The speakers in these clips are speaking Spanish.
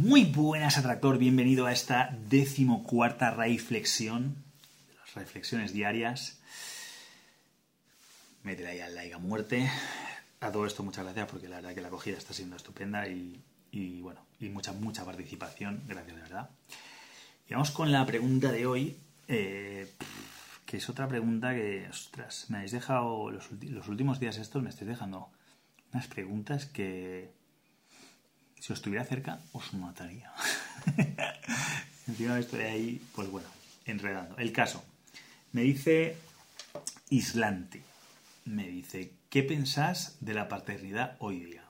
Muy buenas, atractor. Bienvenido a esta decimocuarta reflexión, las reflexiones diarias. Métele ahí al like a muerte. A todo esto, muchas gracias porque la verdad que la acogida está siendo estupenda y, y bueno, y mucha, mucha participación. Gracias, de verdad. Y vamos con la pregunta de hoy, eh, que es otra pregunta que, ostras, me habéis dejado los, los últimos días estos, me estáis dejando unas preguntas que si os estuviera cerca, os mataría. Encima estoy ahí, pues bueno, enredando. El caso. Me dice Islante. Me dice, ¿qué pensás de la paternidad hoy día?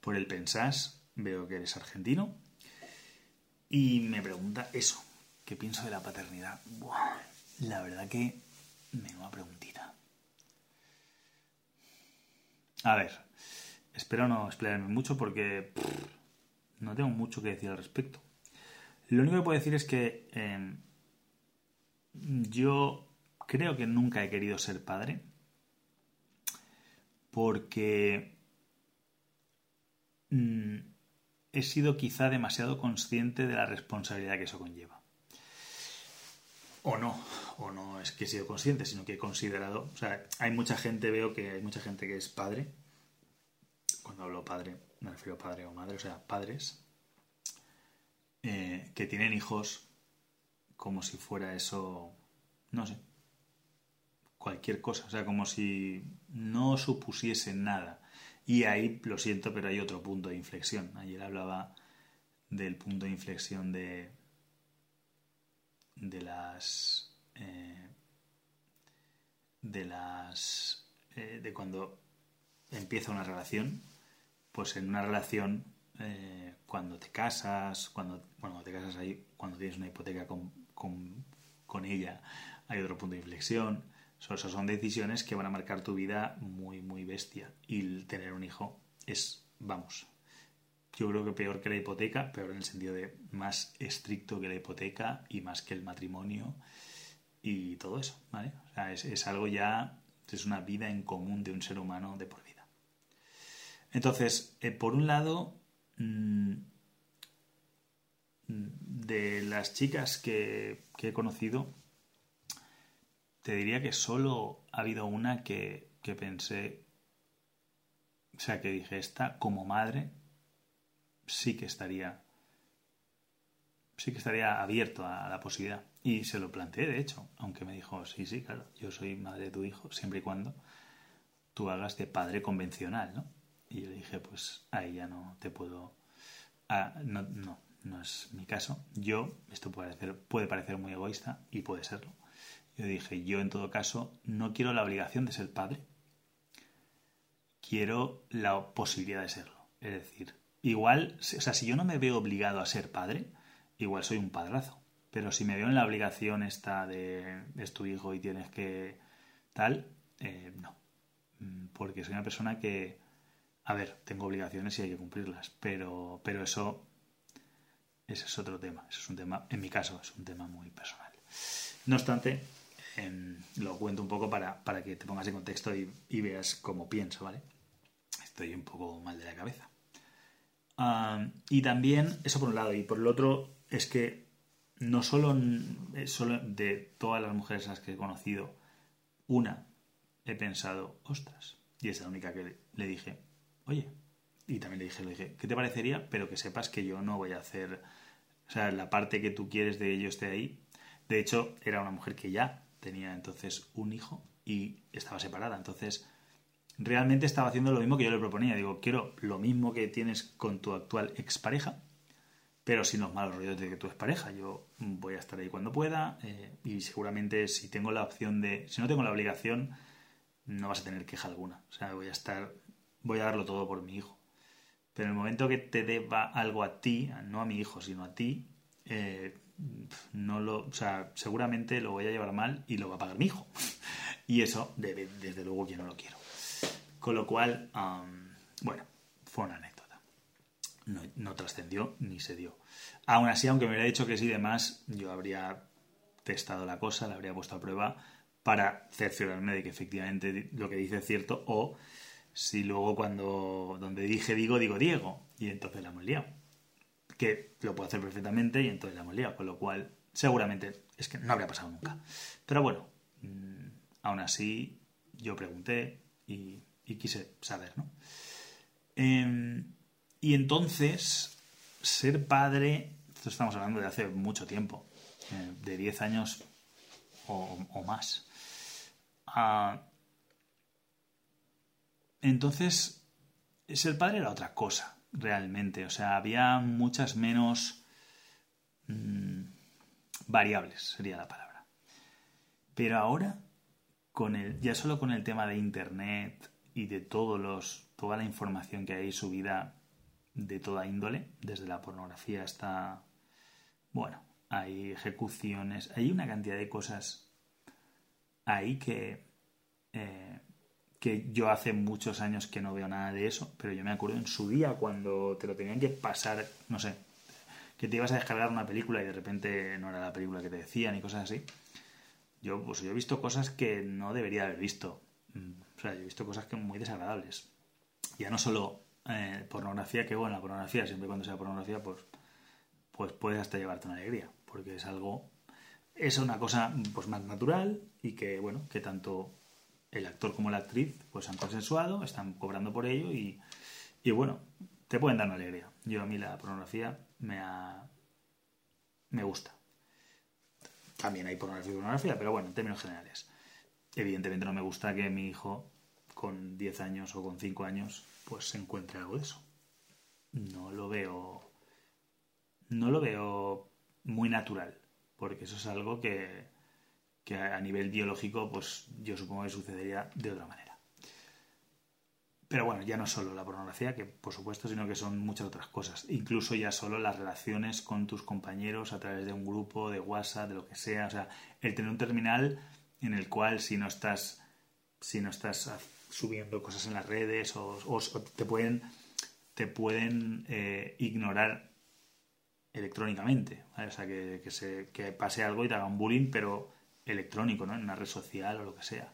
Por el pensás, veo que eres argentino. Y me pregunta eso. ¿Qué pienso de la paternidad? Buah, la verdad que me una preguntita. A ver, espero no explayarme mucho porque no tengo mucho que decir al respecto. Lo único que puedo decir es que eh, yo creo que nunca he querido ser padre porque mm, he sido quizá demasiado consciente de la responsabilidad que eso conlleva. O no, o no es que he sido consciente, sino que he considerado, o sea, hay mucha gente, veo que hay mucha gente que es padre, cuando hablo padre me refiero a padre o madre, o sea, padres, eh, que tienen hijos como si fuera eso, no sé, cualquier cosa, o sea, como si no supusiese nada. Y ahí, lo siento, pero hay otro punto de inflexión. Ayer hablaba del punto de inflexión de, de las... Eh, de las... Eh, de cuando empieza una relación pues en una relación, eh, cuando te casas, cuando, bueno, te casas ahí, cuando tienes una hipoteca con, con, ella, hay otro punto de inflexión. So, son decisiones que van a marcar tu vida muy, muy bestia. Y tener un hijo es, vamos, yo creo que peor que la hipoteca, peor en el sentido de más estricto que la hipoteca y más que el matrimonio y todo eso, ¿vale? O sea, es, es algo ya, es una vida en común de un ser humano de por vida. Entonces, eh, por un lado, mm, de las chicas que, he conocido, te diría que solo ha habido una que, que pensé, o sea, que dije, esta como madre sí que estaría, sí que estaría abierto a la posibilidad. Y se lo planteé, de hecho, aunque me dijo, sí, sí, claro, yo soy madre de tu hijo, siempre y cuando tú hagas de padre convencional, ¿no? Y yo le dije, pues ahí ya no te puedo... Ah, no, no, no es mi caso. Yo, esto puede parecer, puede parecer muy egoísta y puede serlo. Yo dije, yo en todo caso no quiero la obligación de ser padre. Quiero la posibilidad de serlo. Es decir, igual, o sea, si yo no me veo obligado a ser padre, igual soy un padrazo. Pero si me veo en la obligación esta de es tu hijo y tienes que tal, eh, no. Mm, porque soy una persona que, a ver, tengo obligaciones y hay que cumplirlas, pero, pero eso, ese es otro tema. Eso es un tema, en mi caso, es un tema muy personal. No obstante, em, lo cuento un poco para, que te pongas en contexto y, veas cómo pienso, ¿vale? Estoy un poco mal de la cabeza. y también, eso por un lado, y por el otro, es que no solo, solo de todas las mujeres a las que he conocido, una he pensado, ostras, y es la única que le dije, oye, y también le dije, le dije, ¿qué te parecería? Pero que sepas que yo no voy a hacer, o sea, la parte que tú quieres de ello esté ahí. De hecho, era una mujer que ya tenía entonces un hijo y estaba separada. Entonces, realmente estaba haciendo lo mismo que yo le proponía. Digo, quiero lo mismo que tienes con tu actual expareja, pero sin los malos rollos de que tú es pareja. Yo voy a estar ahí cuando pueda eh, y seguramente si tengo la opción de, si no tengo la obligación, no vas a tener queja alguna. O sea, voy a estar voy a darlo todo por mi hijo. Pero en el momento que te deba algo a ti, no a mi hijo, sino a ti, eh, no lo, o sea, seguramente lo voy a llevar mal y lo va a pagar mi hijo. y eso, desde luego, yo no lo quiero. Con lo cual, bueno, fue una anécdota. No, trascendió ni se dio. Aún así, aunque me hubiera dicho que sí demás, yo habría testado la cosa, la habría puesto a prueba para cerciorarme de que efectivamente lo que dice es cierto o si luego cuando donde dije digo, digo Diego. Y entonces la hemos liado. que lo puedo hacer perfectamente y entonces la hemos liado, con lo cual seguramente es que no habría pasado nunca. Pero bueno, mm, aún así yo pregunté y, quise saber, ¿no? Em, y entonces, ser padre, esto estamos hablando de hace mucho tiempo, eh, de 10 años o, más. Ah, entonces, ser padre era otra cosa, realmente. O sea, había muchas menos mm, variables, sería la palabra. Pero ahora, con el, ya solo con el tema de Internet y de todos los, toda la información que hay subida de toda índole, desde la pornografía hasta, bueno, hay ejecuciones, hay una cantidad de cosas ahí que, eh, que yo hace muchos años que no veo nada de eso, pero yo me acuerdo en su día cuando te lo tenían que pasar, no sé, que te ibas a descargar una película y de repente no era la película que te decían y cosas así. Yo, pues yo he visto cosas que no debería haber visto. O sea, yo he visto cosas que muy desagradables. Ya no solo eh, pornografía, que bueno, la pornografía, siempre cuando sea pornografía, pues, pues puedes hasta llevarte una alegría porque es algo, es una cosa pues más natural y que, bueno, que tanto el actor como la actriz pues han consensuado, están cobrando por ello y, y bueno, te pueden dar una alegría. Yo a mí la pornografía me ha, me gusta. También hay pornografía y pornografía, pero bueno, en términos generales. Evidentemente no me gusta que mi hijo con 10 años o con 5 años pues se encuentre algo de eso. No lo veo no lo veo muy natural, porque eso es algo que, a nivel biológico, pues yo supongo que sucedería de otra manera. Pero bueno, ya no solo la pornografía, que por supuesto, sino que son muchas otras cosas. Incluso ya solo las relaciones con tus compañeros a través de un grupo, de WhatsApp, de lo que sea. O sea, el tener un terminal en el cual si no estás, si no estás subiendo cosas en las redes o, te pueden, te pueden eh, ignorar electrónicamente. O sea, que, que pase algo y te haga un bullying, pero electrónico, ¿no? En una red social o lo que sea.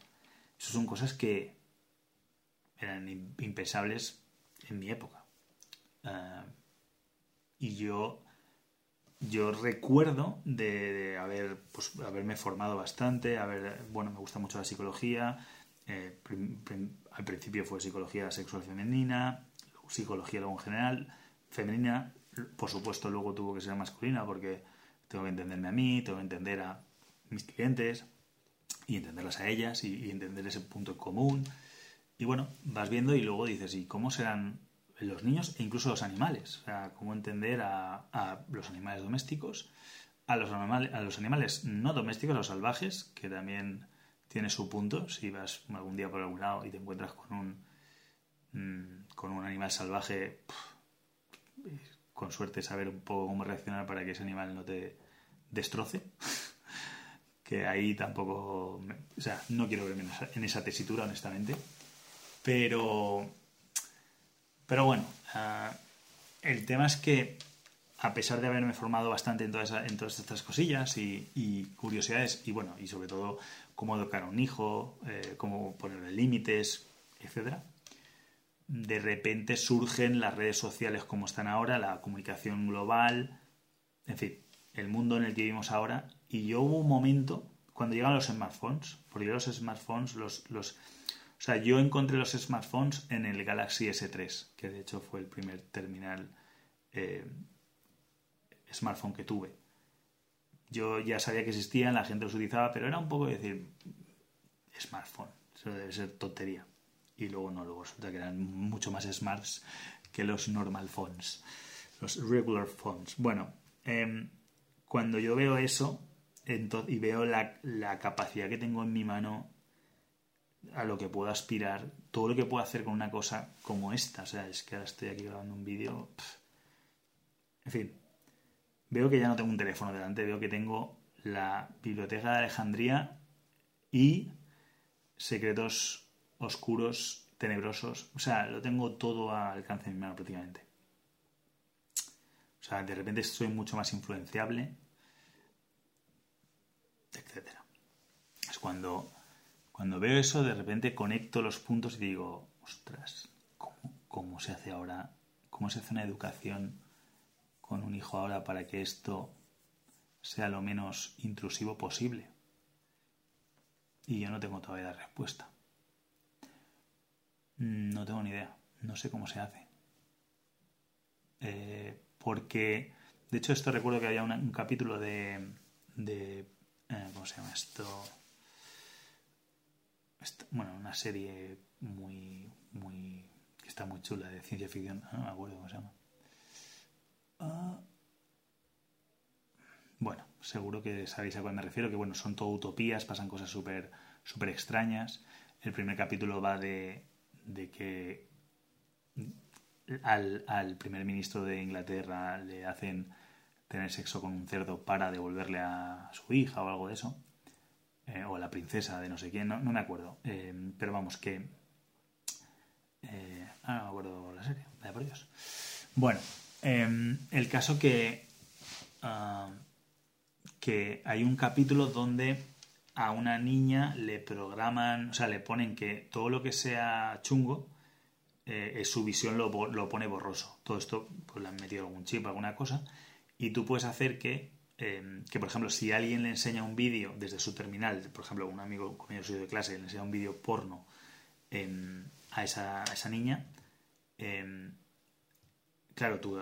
Esas son cosas que eran impensables en mi época. Eh, y yo, yo recuerdo de, haber, pues, haberme formado bastante, haber, bueno, me gusta mucho la psicología. Eh, al principio fue psicología sexual femenina, psicología en general, femenina, por supuesto, luego tuvo que ser masculina porque tengo que entenderme a mí, tengo que entender a mis clientes y entenderlas a ellas y, entender ese punto común. Y bueno, vas viendo y luego dices, ¿y cómo serán los niños e incluso los animales? O sea, cómo entender a, los animales domésticos, a los, animales, a los animales no domésticos, a los salvajes, que también tiene su punto. Si vas algún día por algún lado y te encuentras con un, mm, con un animal salvaje, con suerte saber un poco cómo reaccionar para que ese animal no te destroce. Que ahí tampoco, o sea, no quiero verme en esa, tesitura, honestamente. Pero, pero bueno, ah, el tema es que a pesar de haberme formado bastante en todas, estas cosillas y, curiosidades, y bueno, y sobre todo cómo educar a un hijo, eh, cómo ponerle límites, etcétera, de repente surgen las redes sociales como están ahora, la comunicación global, en fin, el mundo en el que vivimos ahora. Y yo hubo un momento, cuando llegan los smartphones, porque los smartphones, los, los, o sea, yo encontré los smartphones en el Galaxy S3, que de hecho fue el primer terminal eh, smartphone que tuve. Yo ya sabía que existían, la gente los utilizaba, pero era un poco decir, smartphone, eso debe ser tontería y luego no, luego resulta que eran mucho más smarts que los normal phones, los regular phones. Bueno, em, cuando yo veo eso y veo la, capacidad que tengo en mi mano a lo que puedo aspirar, todo lo que puedo hacer con una cosa como esta, o sea, es que ahora estoy aquí grabando un vídeo, en fin, veo que ya no tengo un teléfono delante, veo que tengo la biblioteca de Alejandría y secretos oscuros, tenebrosos. O sea, lo tengo todo al alcance de mi mano prácticamente. O sea, de repente soy mucho más influenciable, etc. Es cuando, cuando veo eso, de repente conecto los puntos y digo, ostras, ¿cómo, se hace ahora? ¿Cómo se hace una educación con un hijo ahora para que esto sea lo menos intrusivo posible? Y yo no tengo todavía la respuesta. Mm, no tengo ni idea. No sé cómo se hace. Eh, porque, de hecho, esto recuerdo que había un capítulo de... de eh, ¿Cómo se llama esto? Bueno, una serie muy... muy que está muy chula de ciencia ficción. No me acuerdo cómo se llama. Ah, bueno, seguro que sabéis a cuál me refiero, que bueno, son todo utopías, pasan cosas súper super extrañas. El primer capítulo va de, de que al, al, primer ministro de Inglaterra le hacen tener sexo con un cerdo para devolverle a su hija o algo de eso. Eh, o la princesa de no sé quién, no, me acuerdo. Eh, pero vamos, que... Eh, ah, no me acuerdo la serie, vaya por Dios. Bueno, el caso que... Ah, que hay un capítulo donde a una niña le programan, o sea, le ponen que todo lo que sea chungo, eh, su visión lo, pone borroso. Todo esto, pues le han metido algún chip, alguna cosa, y tú puedes hacer que, em, que por ejemplo, si alguien le enseña un vídeo desde su terminal, por ejemplo, un amigo con el soy de clase, le enseña un vídeo porno em, a, esa, esa, niña, em, Claro, tú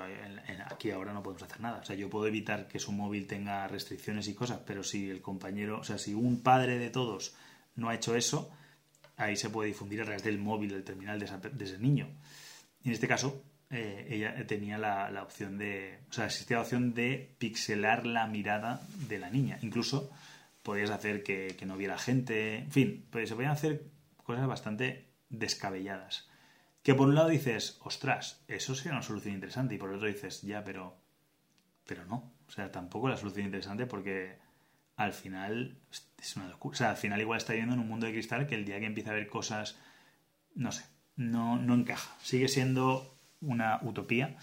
aquí ahora no podemos hacer nada. O sea, yo puedo evitar que su móvil tenga restricciones y cosas, pero si el compañero, o sea, si un padre de todos no ha hecho eso, ahí se puede difundir a través del móvil, del terminal de, ese niño. en este caso, eh, ella tenía la, opción de, o sea, existía la opción de pixelar la mirada de la niña. Incluso podías hacer que, no viera gente, en fin, pues se podían hacer cosas bastante descabelladas. Que por un lado dices, ostras, eso sería una solución interesante, y por el otro dices, ya, pero. Pero no. O sea, tampoco la solución interesante porque al final es una locura. O sea, al final igual está viviendo en un mundo de cristal que el día que empieza a ver cosas, no sé, no, no encaja. Sigue siendo una utopía.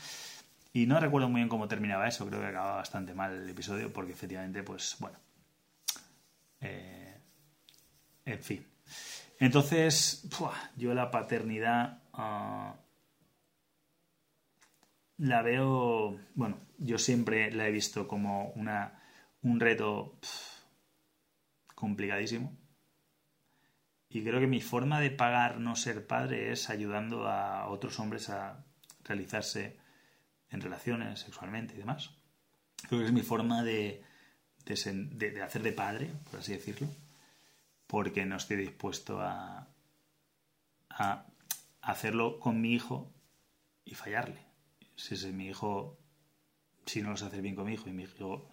Y no recuerdo muy bien cómo terminaba eso, creo que acababa bastante mal el episodio, porque efectivamente, pues bueno. Eh, en fin. Entonces, yo la paternidad Ah, la veo, bueno, yo siempre la he visto como una, un reto complicadísimo. Y creo que mi forma de pagar no ser padre es ayudando a otros hombres a realizarse en relaciones sexualmente y demás. Creo que es mi forma de, de hacer de padre, por así decirlo, porque no estoy dispuesto a, a hacerlo con mi hijo y fallarle. Si mi hijo, si no lo sé hacer bien con mi hijo y mi hijo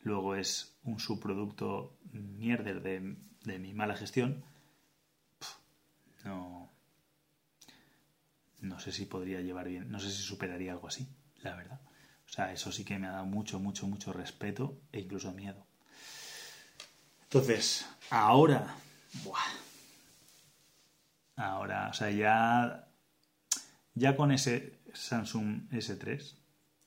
luego es un subproducto mierder de, de mi mala gestión, no, no sé si podría llevar bien, no sé si superaría algo así, la verdad. O sea, eso sí que me ha dado mucho, mucho, mucho respeto e incluso miedo. Entonces, ahora, buah, Ahora, o sea, ya, ya con ese Samsung S3,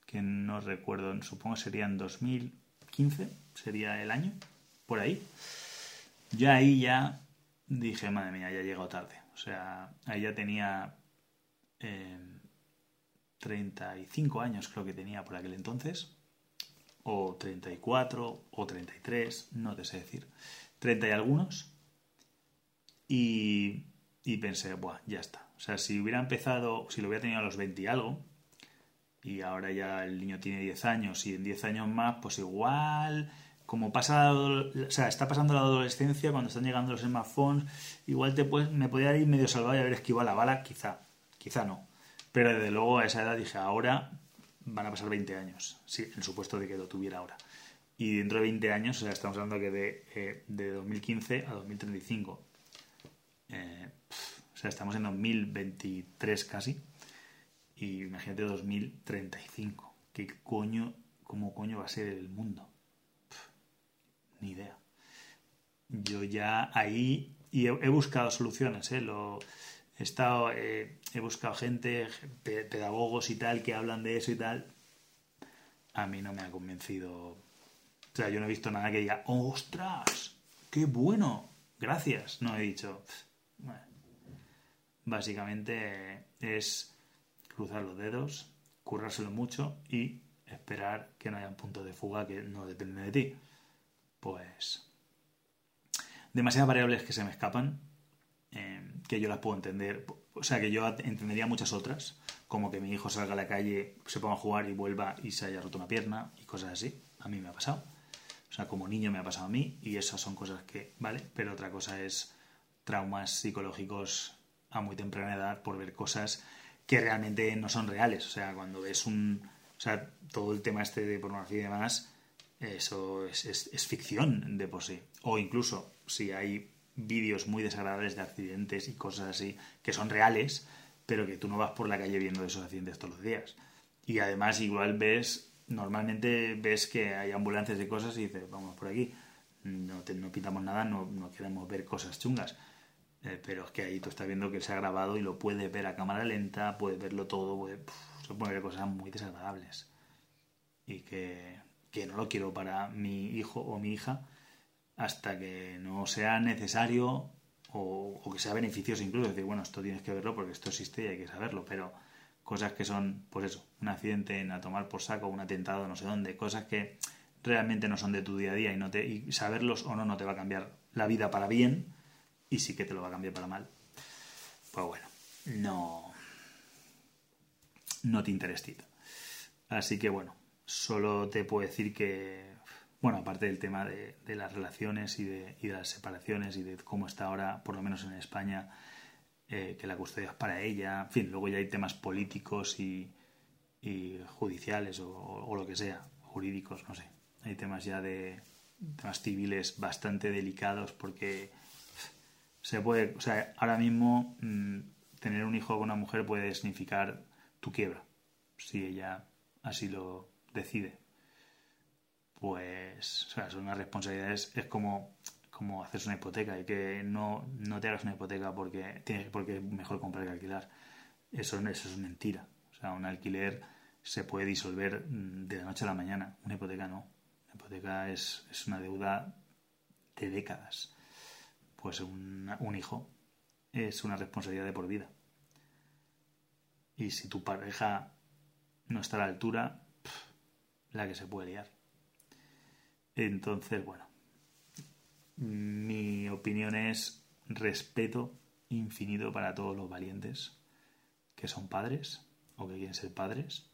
que no recuerdo, supongo sería en 2015, sería el año, por ahí. Ya ahí ya dije, madre mía, ya he llegado tarde. O sea, ahí ya tenía 35 eh, años, creo que tenía por aquel entonces, o 34, o 33, no te sé decir, 30 y algunos. Y pensé, Buah, ya está. O sea, si hubiera empezado, si lo hubiera tenido a los 20 y algo, y ahora ya el niño tiene 10 años, y en 10 años más, pues igual, como pasa, o sea, está pasando la adolescencia, cuando están llegando los smartphones, igual te puedes, me podría ir medio salvado y haber esquivado la bala, quizá, quizá no. Pero desde luego a esa edad dije, ahora van a pasar 20 años, sí, en supuesto de que lo tuviera ahora. Y dentro de 20 años, o sea, estamos hablando que de, eh, de 2015 a 2035. Eh, o sea, estamos en 2023 casi. Y imagínate 2035. ¿Qué coño, cómo coño va a ser el mundo? ni idea. Yo ya ahí, y he, buscado soluciones, ¿eh? Lo, he, estado, eh, he buscado gente, pedagogos y tal, que hablan de eso y tal. A mí no me ha convencido. O sea, yo no he visto nada que diga, ¡ostras! ¡Qué bueno! Gracias. No he dicho, básicamente es cruzar los dedos, currárselo mucho y esperar que no haya un punto de fuga que no depende de ti. Pues demasiadas variables que se me escapan, que yo las puedo entender. O sea, que yo entendería muchas otras, como que mi hijo salga a la calle, se ponga a jugar y vuelva y se haya roto una pierna y cosas así. A mí me ha pasado. O sea, como niño me ha pasado a mí y esas son cosas que, vale, pero otra cosa es traumas psicológicos a muy temprana edad por ver cosas que realmente no son reales. O sea, cuando ves un... O sea, todo el tema este de pornografía y demás, eso es, es ficción de por sí. O incluso si hay vídeos muy desagradables de accidentes y cosas así que son reales, pero que tú no vas por la calle viendo esos accidentes todos los días. Y además igual ves, normalmente ves que hay ambulancias y cosas y dices, vamos por aquí, no, no pintamos nada, no, no, queremos ver cosas chungas. Eh, pero es que ahí tú estás viendo que se ha grabado y lo puedes ver a cámara lenta, puedes verlo todo, se puede ver cosas muy desagradables. Y que, que no lo quiero para mi hijo o mi hija hasta que no sea necesario o, que sea beneficioso incluso. Decir, bueno, esto tienes que verlo porque esto existe y hay que saberlo, pero cosas que son, pues eso, un accidente en a tomar por saco, un atentado no sé dónde, cosas que realmente no son de tu día a día y, no te, y saberlos o no no te va a cambiar la vida para bien y sí que te lo va a cambiar para mal. Pues bueno, no, no te intereses. Así que bueno, solo te puedo decir que bueno, aparte del tema de, las relaciones y de, las separaciones y de cómo está ahora, por lo menos en España, eh, que la custodia es para ella. En fin, luego ya hay temas políticos y, judiciales o, lo que sea, jurídicos, no sé. Hay temas ya de temas civiles bastante delicados porque se puede, o sea, ahora mismo mm, tener un hijo con una mujer puede significar tu quiebra, si ella así lo decide pues, o sea, son unas responsabilidades, es como, como hacerse una hipoteca y que no, no te hagas una hipoteca porque, tienes, porque es mejor comprar que alquilar. Eso, eso es mentira. O sea, un alquiler se puede disolver mm, de la noche a la mañana, una hipoteca no. Una hipoteca es, es una deuda de décadas. Pues un, un hijo es una responsabilidad de por vida. Y si tu pareja no está a la altura, la que se puede liar. Entonces, bueno, mi opinión es respeto infinito para todos los valientes que son padres o que quieren ser padres.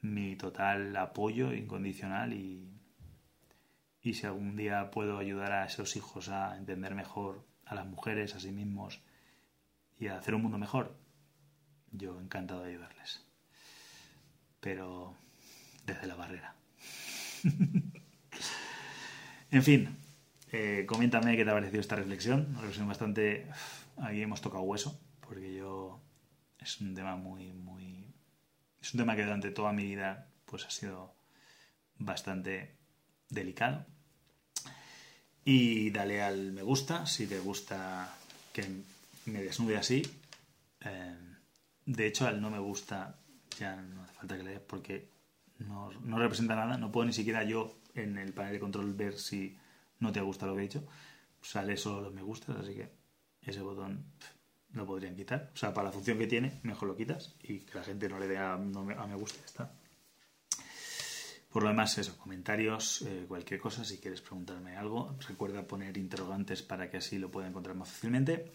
Mi total apoyo incondicional y, y si algún día puedo ayudar a esos hijos a entender mejor a las mujeres, a sí mismos y a hacer un mundo mejor, yo encantado de ayudarles. Pero desde la barrera. En fin, eh, coméntame qué te ha parecido esta reflexión. Una reflexión bastante. Ahí hemos tocado hueso, porque yo. Es un tema muy, muy. Es un tema que durante toda mi vida pues ha sido bastante delicado. Y dale al me gusta si te gusta que me desnude así. Eh, de hecho, al no me gusta ya no hace falta que le des porque no representa nada. No puedo ni siquiera yo en el panel de control ver si no te gusta lo que he dicho. Sale solo los me gustas, así que ese botón lo podrían quitar. O sea, para la función que tiene, mejor lo quitas y que la gente no le dé a, me gusta. Está. Por lo demás, eso, comentarios, eh, cualquier cosa, si quieres preguntarme algo, recuerda poner interrogantes para que así lo pueda encontrar más fácilmente.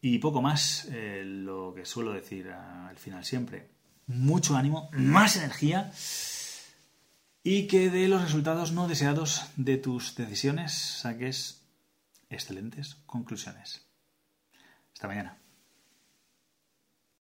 Y poco más, eh, lo que suelo decir al final siempre, mucho ánimo, más energía y que de los resultados no deseados de tus decisiones saques excelentes conclusiones. Hasta mañana.